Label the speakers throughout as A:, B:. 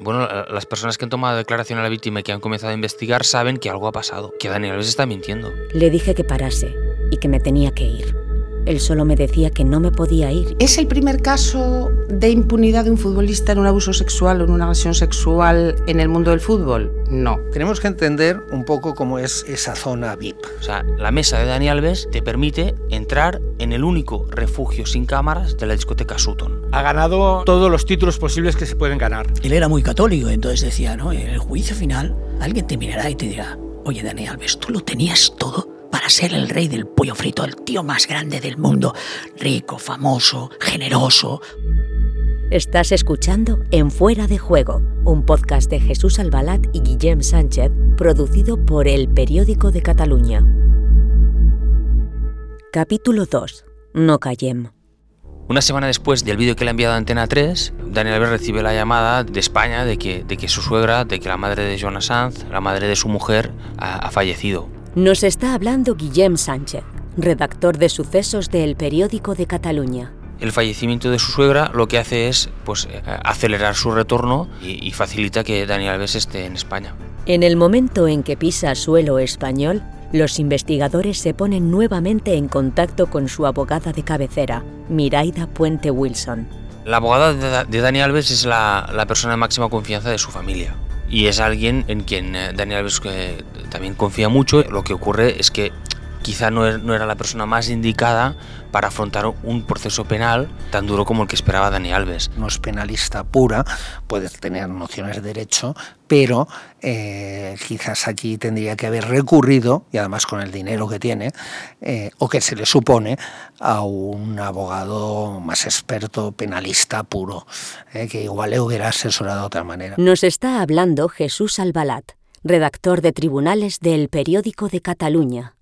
A: Bueno, las personas que han tomado declaración a la víctima y que han comenzado a investigar saben que algo ha pasado, que Daniel Alves está mintiendo.
B: Le dije que parase y que me tenía que ir. Él solo me decía que no me podía ir.
C: ¿Es el primer caso de impunidad de un futbolista en un abuso sexual o en una agresión sexual en el mundo del fútbol? No.
D: Tenemos que entender un poco cómo es esa zona VIP.
A: O sea, la mesa de Dani Alves te permite entrar en el único refugio sin cámaras de la discoteca Sutton.
E: Ha ganado todos los títulos posibles que se pueden ganar.
F: Él era muy católico, entonces decía, ¿no? En el juicio final, alguien te mirará y te dirá, oye, Dani Alves, tú lo tenías todo ser el rey del pollo frito, el tío más grande del mundo, rico, famoso, generoso.
B: Estás escuchando En Fuera de Juego, un podcast de Jesús Albalat y Guillem Sánchez, producido por El Periódico de Cataluña. Capítulo 2. No callem.
A: Una semana después del vídeo que le ha enviado a Antena 3, Daniel Alves recibe la llamada de España de que, de que su suegra, de que la madre de Joana Sanz, la madre de su mujer, ha, ha fallecido.
B: Nos está hablando Guillem Sánchez, redactor de sucesos de El Periódico de Cataluña.
A: El fallecimiento de su suegra lo que hace es pues, eh, acelerar su retorno y, y facilita que Daniel Alves esté en España.
B: En el momento en que pisa suelo español, los investigadores se ponen nuevamente en contacto con su abogada de cabecera, Miraida Puente Wilson.
A: La abogada de, de Dani Alves es la, la, persona de máxima confianza de su familia y es alguien en quien eh, Dani Alves eh, también confía mucho. Lo que ocurre es que quizá no, no, era la persona más indicada para afrontar un proceso penal tan duro como el que esperaba Dani Alves.
D: No es penalista pura, puede tener nociones de derecho, pero eh, quizás aquí tendría que haber recurrido, y además con el dinero que tiene, eh, o que se le supone, a un abogado más experto, penalista puro, eh, que igual le hubiera asesorado de otra manera.
B: Nos está hablando Jesús Albalat, redactor de tribunales del Periódico de Cataluña.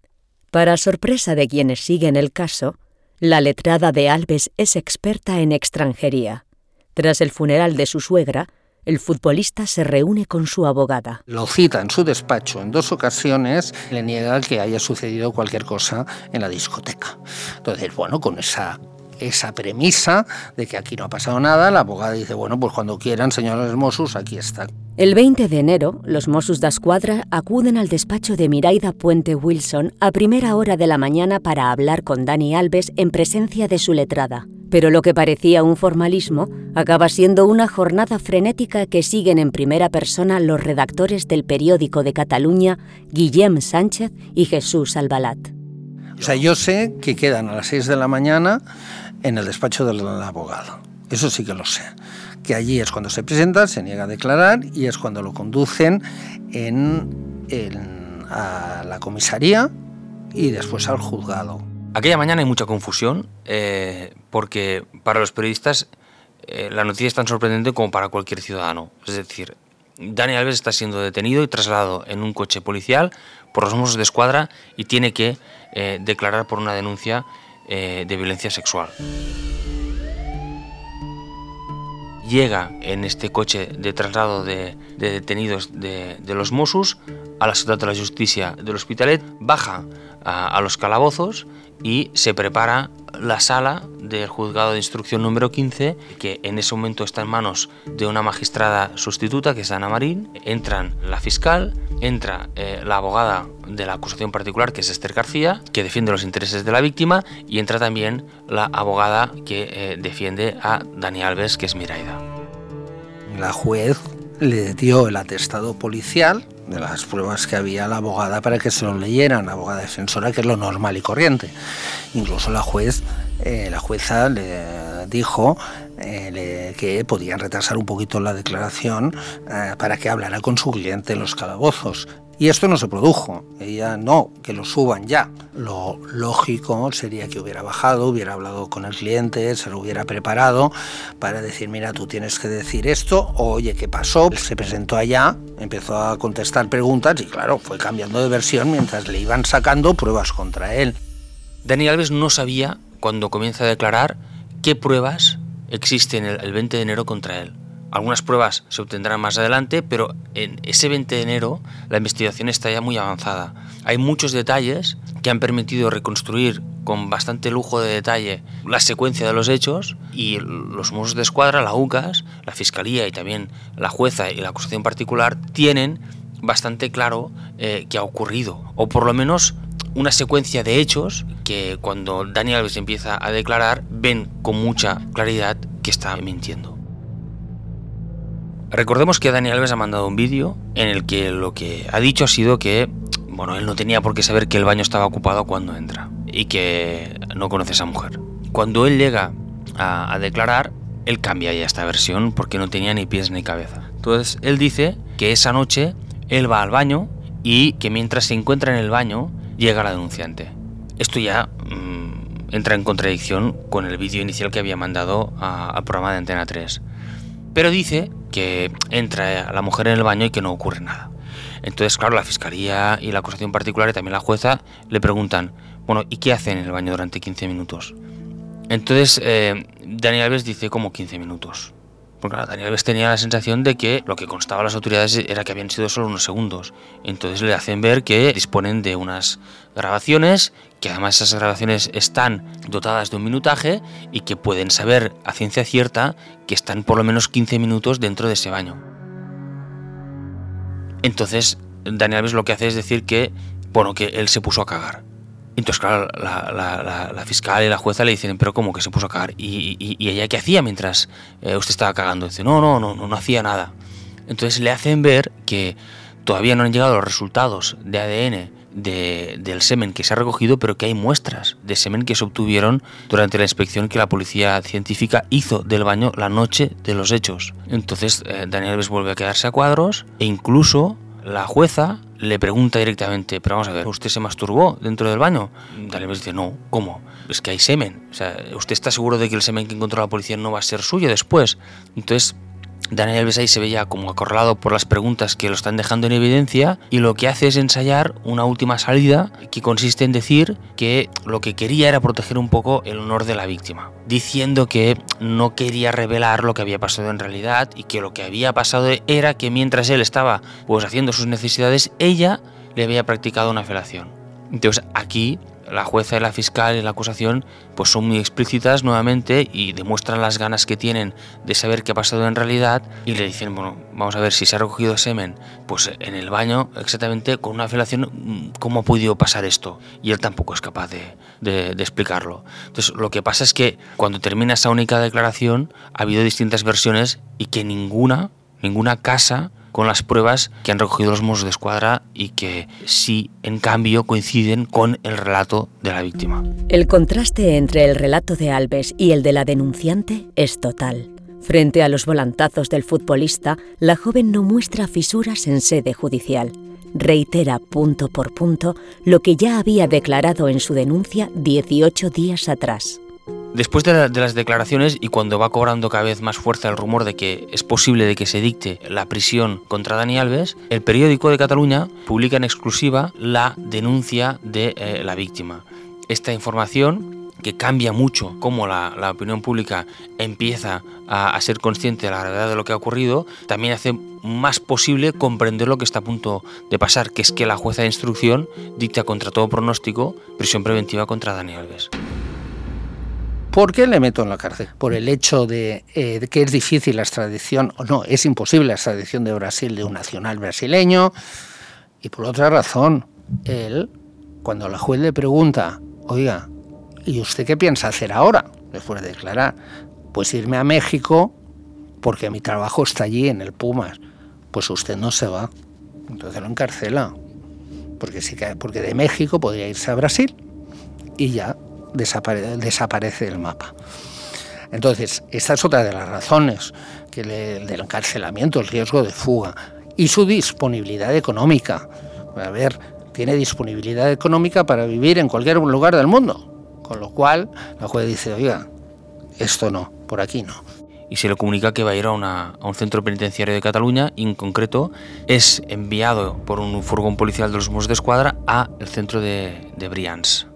B: Para sorpresa de quienes siguen el caso, la letrada de Alves es experta en extranjería. Tras el funeral de su suegra, el futbolista se reúne con su abogada.
D: Lo cita en su despacho en dos ocasiones, le niega que haya sucedido cualquier cosa en la discoteca. Entonces, bueno, con esa esa premisa de que aquí no ha pasado nada, la abogada dice, bueno, pues cuando quieran, señores Mossos, aquí está.
B: El 20 de enero, los Mossos da Escuadra acuden al despacho de Miraida Puente Wilson a primera hora de la mañana para hablar con Dani Alves en presencia de su letrada. Pero lo que parecía un formalismo acaba siendo una jornada frenética que siguen en primera persona los redactores del periódico de Cataluña, Guillem Sánchez y Jesús Albalat.
D: O sea, yo sé que quedan a las 6 de la mañana en el despacho del abogado. Eso sí que lo sé. Que allí es cuando se presenta, se niega a declarar y es cuando lo conducen en, a la comisaría y después al juzgado.
A: Aquella mañana hay mucha confusión eh, porque para los periodistas eh, la noticia es tan sorprendente como para cualquier ciudadano. Es decir, Dani Alves está siendo detenido y trasladado en un coche policial por los Mossos de Escuadra y tiene que eh, declarar por una denuncia eh, de violencia sexual. Llega en este coche de traslado de, de detenidos de, de, los Mossos a la ciudad de la justicia del Hospitalet, baja a, a los calabozos y se prepara la sala del juzgado de instrucción número 15, que en ese momento está en manos de una magistrada sustituta, que es Ana Marín. Entran la fiscal, entra eh, la abogada de la acusación particular, que es Esther García, que defiende los intereses de la víctima, y entra también la abogada que eh, defiende a Dani Alves, que es Miraida.
D: La juez le dio el atestado policial de las pruebas que había la abogada para que se lo leyeran, la abogada defensora, que es lo normal y corriente. Incluso la juez eh, la jueza le dijo eh, que podían retrasar un poquito la declaración eh, para que hablara con su cliente en los calabozos. Y esto no se produjo. Ella no, que lo suban ya. Lo lógico sería que hubiera bajado, hubiera hablado con el cliente, se lo hubiera preparado para decir, mira, tú tienes que decir esto, oye, ¿qué pasó? Se presentó allá, empezó a contestar preguntas y claro, fue cambiando de versión mientras le iban sacando pruebas contra él.
A: Dani Alves no sabía, cuando comienza a declarar, qué pruebas existen el 20 de enero contra él. Algunas pruebas se obtendrán más adelante, pero en ese 20 de enero la investigación está ya muy avanzada. Hay muchos detalles que han permitido reconstruir con bastante lujo de detalle la secuencia de los hechos y los Mossos de Escuadra, la UCAS, la Fiscalía y también la jueza y la acusación particular tienen bastante claro eh, qué ha ocurrido, o por lo menos una secuencia de hechos que cuando Daniel Alves empieza a declarar ven con mucha claridad que está mintiendo. Recordemos que Daniel Alves ha mandado un vídeo en el que lo que ha dicho ha sido que, bueno, él no tenía por qué saber que el baño estaba ocupado cuando entra y que no conoce a esa mujer. Cuando él llega a, a declarar, él cambia ya esta versión porque no tenía ni pies ni cabeza. Entonces, él dice que esa noche él va al baño y que mientras se encuentra en el baño llega la denunciante. Esto ya mmm, entra en contradicción con el vídeo inicial que había mandado al programa de Antena 3. Pero dice que entra la mujer en el baño y que no ocurre nada. Entonces, claro, la fiscalía y la acusación particular y también la jueza le preguntan, bueno, ¿y qué hace en el baño durante 15 minutos? Entonces, eh, Daniel Alves dice como 15 minutos. Porque Daniel Alves tenía la sensación de que lo que constaba a las autoridades era que habían sido solo unos segundos. Entonces le hacen ver que disponen de unas grabaciones, que además esas grabaciones están dotadas de un minutaje y que pueden saber a ciencia cierta que están por lo menos 15 minutos dentro de ese baño. Entonces Daniel Alves lo que hace es decir que, bueno, que él se puso a cagar. Entonces, claro, la, fiscal y la jueza le dicen, pero ¿cómo que se puso a cagar? ¿Y, ella qué hacía mientras eh, usted estaba cagando? Dice, no, no, no, no, no hacía nada. Entonces le hacen ver que todavía no han llegado los resultados de ADN del semen que se ha recogido, pero que hay muestras de semen que se obtuvieron durante la inspección que la policía científica hizo del baño la noche de los hechos. Entonces eh, Daniel Alves vuelve a quedarse a cuadros e incluso la jueza le pregunta directamente, pero vamos a ver, ¿usted se masturbó dentro del baño? Daniel dice, no, ¿cómo? Es que hay semen. O sea, ¿usted está seguro de que el semen que encontró la policía no va a ser suyo después? Entonces, Daniel ahí se veía como acorralado por las preguntas que lo están dejando en evidencia y lo que hace es ensayar una última salida que consiste en decir que lo que quería era proteger un poco el honor de la víctima, diciendo que no quería revelar lo que había pasado en realidad y que lo que había pasado era que mientras él estaba pues haciendo sus necesidades, ella le había practicado una felación. Entonces aquí la jueza y la fiscal y la acusación pues son muy explícitas nuevamente y demuestran las ganas que tienen de saber qué ha pasado en realidad y le dicen, bueno, vamos a ver si se ha recogido semen, pues en el baño exactamente con una felación, ¿cómo ha podido pasar esto? Y él tampoco es capaz de, de explicarlo. Entonces lo que pasa es que cuando termina esa única declaración ha habido distintas versiones y que ninguna, ninguna casa con las pruebas que han recogido los Mossos de Escuadra y que sí, en cambio, coinciden con el relato de la víctima.
B: El contraste entre el relato de Alves y el de la denunciante es total. Frente a los volantazos del futbolista, la joven no muestra fisuras en sede judicial. Reitera punto por punto lo que ya había declarado en su denuncia 18 días atrás.
A: Después de, las declaraciones y cuando va cobrando cada vez más fuerza el rumor de que es posible de que se dicte la prisión contra Dani Alves, el periódico de Cataluña publica en exclusiva la denuncia de eh, la víctima. Esta información que cambia mucho cómo la, opinión pública empieza a, a, ser consciente de la gravedad de lo que ha ocurrido, también hace más posible comprender lo que está a punto de pasar, que es que la jueza de instrucción dicta contra todo pronóstico prisión preventiva contra Dani Alves.
D: ¿Por qué le meto en la cárcel? Por el hecho de, eh, que es difícil la extradición, o no, es imposible la extradición de Brasil de un nacional brasileño. Y por otra razón, él, cuando la juez le pregunta, oiga, ¿y usted qué piensa hacer ahora? Después de declarar, pues irme a México porque mi trabajo está allí en el Pumas. Pues usted no se va. Entonces lo encarcela. Porque, sí que, porque de México podría irse a Brasil y ya desaparece del mapa. Entonces, esta es otra de las razones que del encarcelamiento, el riesgo de fuga y su disponibilidad económica. A ver, tiene disponibilidad económica para vivir en cualquier lugar del mundo, con lo cual la juez dice, oiga, esto no, por aquí no.
A: Y se le comunica que va a ir a, un centro penitenciario de Cataluña y en concreto es enviado por un furgón policial de los Mossos de Escuadra a el centro de, de Brians.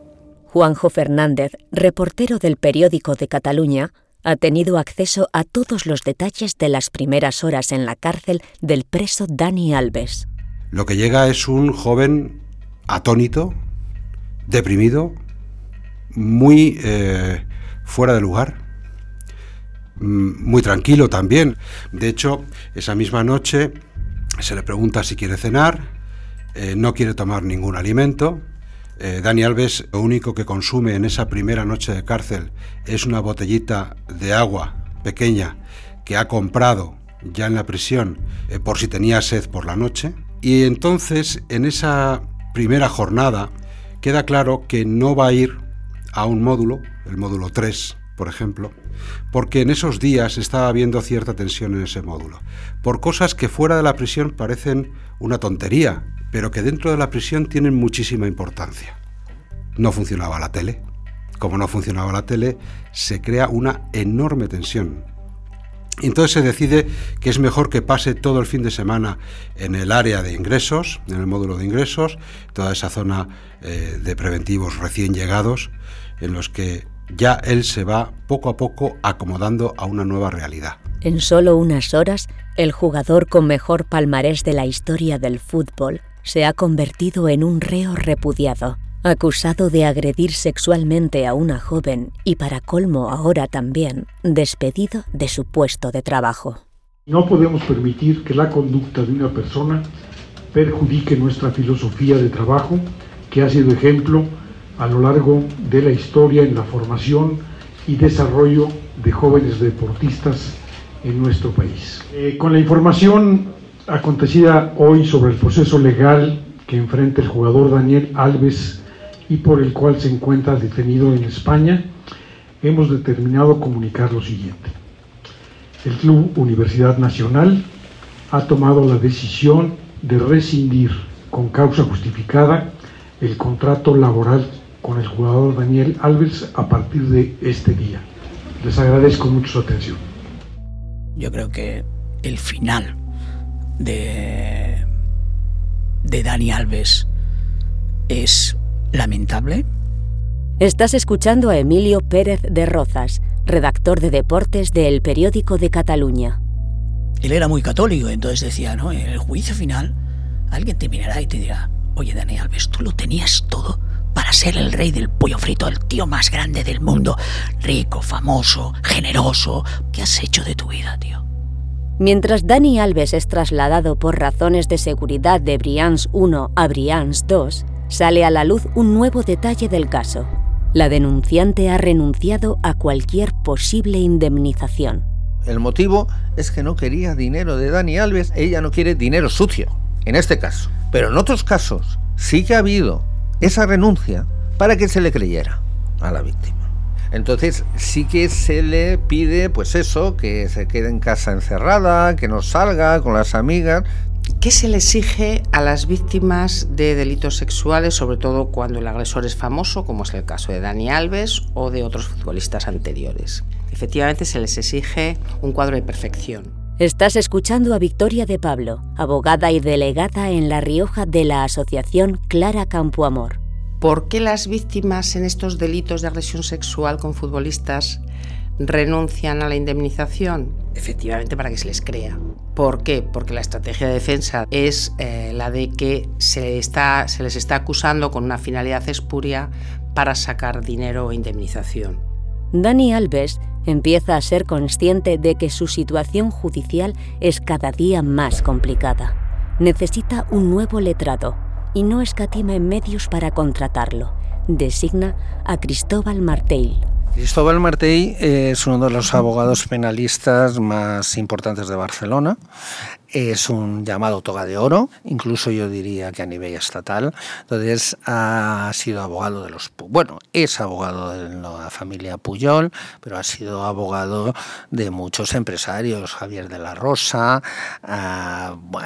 B: Juanjo Fernández, reportero del periódico de Cataluña, ha tenido acceso a todos los detalles de las primeras horas en la cárcel del preso Dani Alves.
G: Lo que llega es un joven atónito, deprimido, muy eh, fuera de lugar, mm, muy tranquilo también. De hecho, esa misma noche se le pregunta si quiere cenar, eh, no quiere tomar ningún alimento, eh, Dani Alves lo único que consume en esa primera noche de cárcel es una botellita de agua pequeña que ha comprado ya en la prisión eh, por si tenía sed por la noche. Y entonces en esa primera jornada queda claro que no va a ir a un módulo, el módulo 3, por ejemplo, porque en esos días estaba habiendo cierta tensión en ese módulo, por cosas que fuera de la prisión parecen una tontería, pero que dentro de la prisión tienen muchísima importancia. No funcionaba la tele. Como no funcionaba la tele, se crea una enorme tensión. Entonces se decide que es mejor que pase todo el fin de semana en el área de ingresos, en el módulo de ingresos, toda esa zona eh, de preventivos recién llegados, en los que ya él se va poco a poco acomodando a una nueva realidad.
B: En solo unas horas, el jugador con mejor palmarés de la historia del fútbol se ha convertido en un reo repudiado, acusado de agredir sexualmente a una joven y para colmo ahora también despedido de su puesto de trabajo.
H: No podemos permitir que la conducta de una persona perjudique nuestra filosofía de trabajo, que ha sido ejemplo a lo largo de la historia en la formación y desarrollo de jóvenes deportistas en nuestro país. Eh, con la información acontecida hoy sobre el proceso legal que enfrenta el jugador Daniel Alves y por el cual se encuentra detenido en España, hemos determinado comunicar lo siguiente. El Club Universidad Nacional ha tomado la decisión de rescindir con causa justificada el contrato laboral con el jugador Daniel Alves a partir de este día. Les agradezco mucho su atención.
F: Yo creo que el final de, de Dani Alves es lamentable.
B: Estás escuchando a Emilio Pérez de Rozas, redactor de deportes del periódico de Cataluña.
F: Él era muy católico, entonces decía, ¿no? En el juicio final, alguien te mirará y te dirá, oye Dani Alves, tú lo tenías todo para ser el rey del pollo frito, el tío más grande del mundo, rico, famoso, generoso. ¿Qué has hecho de tu vida, tío?
B: Mientras Dani Alves es trasladado por razones de seguridad de Brians 1 a Brians 2, sale a la luz un nuevo detalle del caso. La denunciante ha renunciado a cualquier posible indemnización.
D: El motivo es que no quería dinero de Dani Alves, ella no quiere dinero sucio, en este caso. Pero en otros casos sí que ha habido esa renuncia para que se le creyera a la víctima. Entonces sí que se le pide, pues eso, que se quede en casa encerrada, que no salga con las amigas.
C: ¿Qué se le exige a las víctimas de delitos sexuales, sobre todo cuando el agresor es famoso, como es el caso de Dani Alves o de otros futbolistas anteriores? Efectivamente se les exige un cuadro de perfección.
B: Estás escuchando a Victoria de Pablo, abogada y delegada en La Rioja de la Asociación Clara Campoamor.
C: ¿Por qué las víctimas en estos delitos de agresión sexual con futbolistas renuncian a la indemnización? Efectivamente, para que se les crea. ¿Por qué? Porque la estrategia de defensa es eh, la de que se, se les está acusando con una finalidad espuria para sacar dinero o indemnización.
B: Dani Alves empieza a ser consciente de que su situación judicial es cada día más complicada. Necesita un nuevo letrado y no escatima en medios para contratarlo. Designa a Cristóbal Martell.
D: Cristóbal Martell es uno de los abogados penalistas más importantes de Barcelona es un llamado toga de oro, incluso yo diría que a nivel estatal. Entonces ha sido abogado de los... Bueno, es abogado de la familia Puyol, pero ha sido abogado de muchos empresarios, Javier de la Rosa,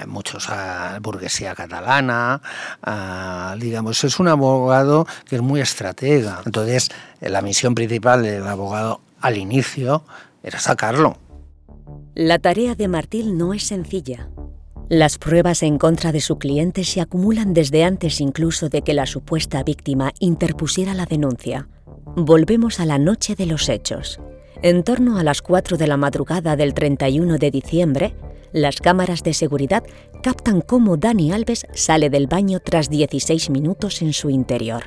D: muchos a burguesía catalana, digamos, es un abogado que es muy estratega. Entonces, la misión principal del abogado al inicio era sacarlo
B: la tarea de Martil no es sencilla. Las pruebas en contra de su cliente se acumulan desde antes incluso de que la supuesta víctima interpusiera la denuncia. Volvemos a la noche de los hechos. En torno a las 4 de la madrugada del 31 de diciembre, las cámaras de seguridad captan cómo Dani Alves sale del baño tras 16 minutos en su interior.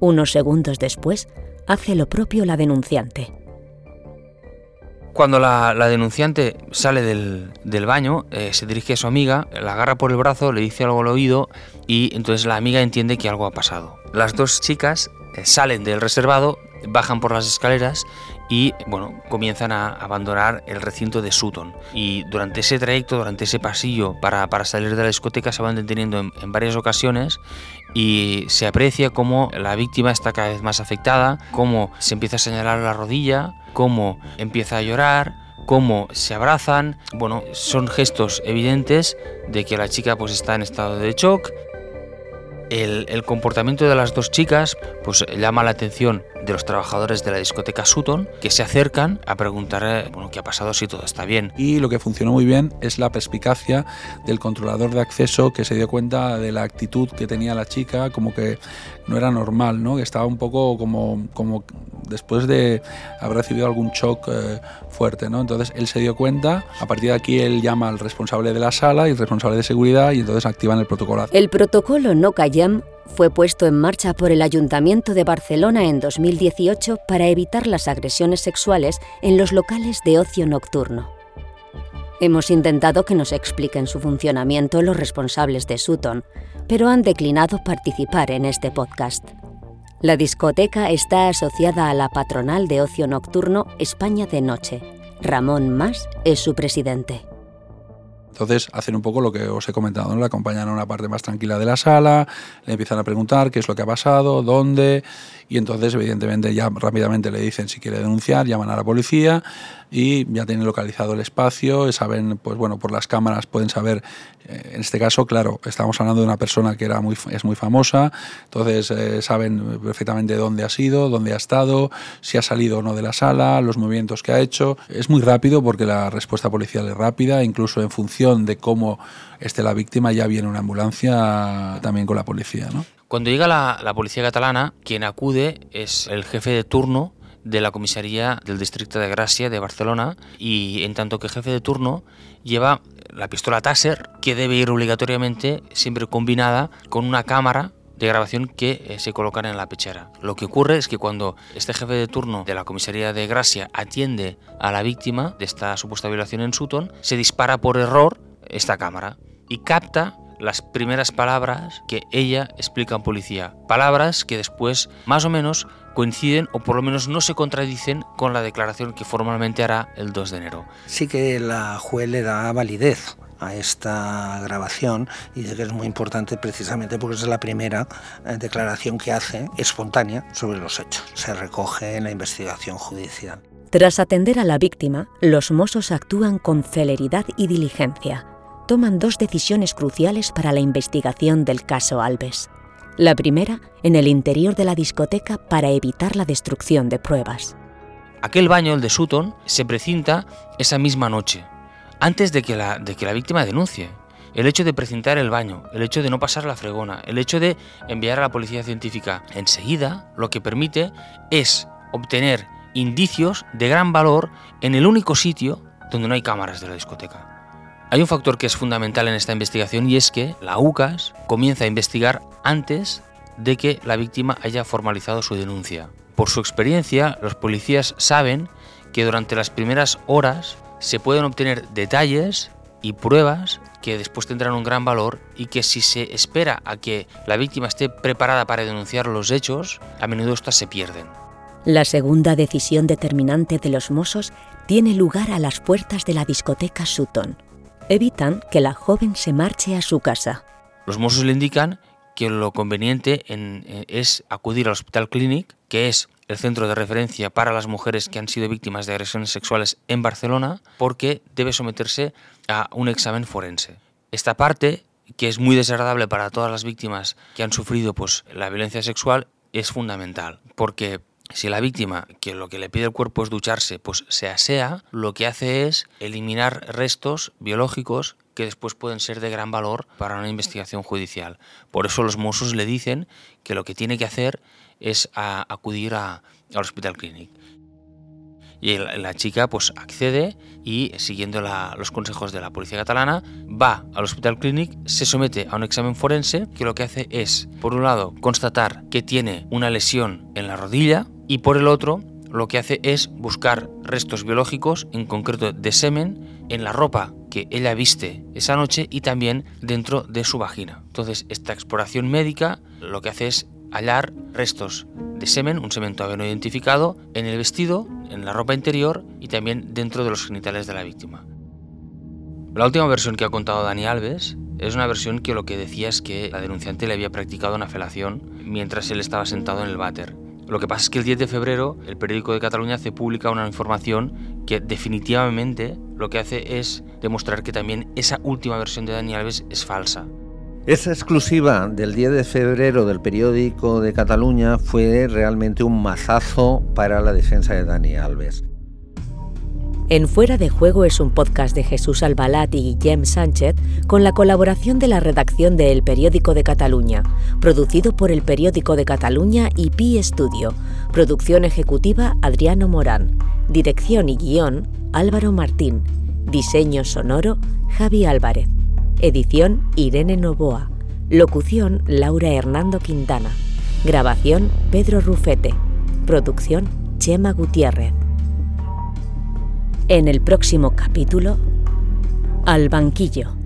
B: Unos segundos después, hace lo propio la denunciante.
A: Cuando la, denunciante sale del, baño, eh, se dirige a su amiga, la agarra por el brazo, le dice algo al oído y entonces la amiga entiende que algo ha pasado. Las dos chicas eh, salen del reservado, bajan por las escaleras y bueno, comienzan a abandonar el recinto de Sutton. Y durante ese trayecto, durante ese pasillo para, salir de la discoteca, se van deteniendo en, en, varias ocasiones y se aprecia cómo la víctima está cada vez más afectada, cómo se empieza a señalar la rodilla, cómo empieza a llorar, cómo se abrazan. Bueno, son gestos evidentes de que la chica pues está en estado de shock. El, el comportamiento de las dos chicas pues llama la atención de los trabajadores de la discoteca Sutton que se acercan a preguntar bueno, qué ha pasado, si todo está bien.
I: Y lo que funcionó muy bien es la perspicacia del controlador de acceso que se dio cuenta de la actitud que tenía la chica, como que no era normal, ¿no? que estaba un poco como, como después de haber recibido algún shock eh, fuerte. ¿no? Entonces él se dio cuenta, a partir de aquí él llama al responsable de la sala y responsable de seguridad y entonces activan el protocolo.
B: El protocolo No Callem fue puesto en marcha por el Ayuntamiento de Barcelona en 2018 para evitar las agresiones sexuales en los locales de ocio nocturno. Hemos intentado que nos expliquen su funcionamiento los responsables de Sutton, pero han declinado participar en este podcast. La discoteca está asociada a la patronal de ocio nocturno España de Noche. Ramón Mas es su presidente.
I: Entonces hacen un poco lo que os he comentado, ¿no? le acompañan a una parte más tranquila de la sala, le empiezan a preguntar qué es lo que ha pasado, dónde, y entonces evidentemente ya rápidamente le dicen si quiere denunciar, llaman a la policía y ya tienen localizado el espacio, saben, pues bueno, por las cámaras pueden saber, eh, en este caso, claro, estamos hablando de una persona que era muy, es muy famosa, entonces eh, saben perfectamente dónde ha sido, dónde ha estado, si ha salido o no de la sala, los movimientos que ha hecho. Es muy rápido porque la respuesta policial es rápida, incluso en función de cómo esté la víctima ya viene una ambulancia también con la policía. ¿no?
A: Cuando llega la, la policía catalana, quien acude es el jefe de turno de la comisaría del distrito de Gracia de Barcelona y en tanto que jefe de turno lleva la pistola Taser que debe ir obligatoriamente siempre combinada con una cámara de grabación que eh, se colocan en la pechera. Lo que ocurre es que cuando este jefe de turno de la comisaría de Gracia atiende a la víctima de esta supuesta violación en Sutton, se dispara por error esta cámara y capta las primeras palabras que ella explica en policía. Palabras que después, más o menos, coinciden o por lo menos no se contradicen con la declaración que formalmente hará el 2 de enero.
D: Sí que la juez le da validez a esta grabación y dice que es muy importante precisamente porque es la primera eh, declaración que hace espontánea sobre los hechos. Se recoge en la investigación judicial.
B: Tras atender a la víctima, los mozos actúan con celeridad y diligencia toman dos decisiones cruciales para la investigación del caso Alves. La primera, en el interior de la discoteca para evitar la destrucción de pruebas.
A: Aquel baño, el de Sutton, se precinta esa misma noche, antes de que la, víctima denuncie. El hecho de precintar el baño, el hecho de no pasar la fregona, el hecho de enviar a la policía científica enseguida, lo que permite es obtener indicios de gran valor en el único sitio donde no hay cámaras de la discoteca. Hay un factor que es fundamental en esta investigación y es que la UCAS comienza a investigar antes de que la víctima haya formalizado su denuncia. Por su experiencia, los policías saben que durante las primeras horas se pueden obtener detalles y pruebas que después tendrán un gran valor y que si se espera a que la víctima esté preparada para denunciar los hechos, a menudo estas se pierden.
B: La segunda decisión determinante de los Mossos tiene lugar a las puertas de la discoteca Sutton. evitan que la joven se marche a su casa.
A: Los Mossos le indican que lo conveniente eh, es acudir al Hospital Clinic, que es el centro de referencia para las mujeres que han sido víctimas de agresiones sexuales en Barcelona, porque debe someterse a un examen forense. Esta parte, que es muy desagradable para todas las víctimas que han sufrido pues, la violencia sexual, es fundamental, porque si la víctima, que lo que le pide el cuerpo es ducharse, pues se asea, lo que hace es eliminar restos biológicos que después pueden ser de gran valor para una investigación judicial. Por eso los mozos le dicen que lo que tiene que hacer es acudir al Hospital Clinic. Y la, chica pues accede y siguiendo los consejos de la policía catalana va al Hospital Clinic, se somete a un examen forense que lo que hace es, por un lado, constatar que tiene una lesión en la rodilla y por el otro, lo que hace es buscar restos biológicos, en concreto de semen, en la ropa que ella viste esa noche y también dentro de su vagina. Entonces, esta exploración médica lo que hace es hallar restos de semen, un semen todavía no identificado, en el vestido, en la ropa interior y también dentro de los genitales de la víctima. La última versión que ha contado Dani Alves es una versión que lo que decía es que la denunciante le había practicado una felación mientras él estaba sentado en el váter. Lo que pasa es que el 10 de febrero el periódico de Cataluña hace pública una información que definitivamente lo que hace es demostrar que también esa última versión de Dani Alves es falsa.
D: Esa exclusiva del 10 de febrero del periódico de Cataluña fue realmente un mazazo para la defensa de Dani Alves.
B: En Fuera de Juego es un podcast de Jesús Albalat y Guillem Sánchez con la colaboración de la redacción de El Periódico de Cataluña, producido por El Periódico de Cataluña y Pi Studio. Producción ejecutiva Adriano Morán. Dirección y guion Álvaro Martín. Diseño sonoro Javi Álvarez. Edición Irene Novoa. Locución Laura Hernando Quintana. Grabación Pedro Rufete. Producción Chema Gutiérrez. En el próximo capítulo, Al banquillo.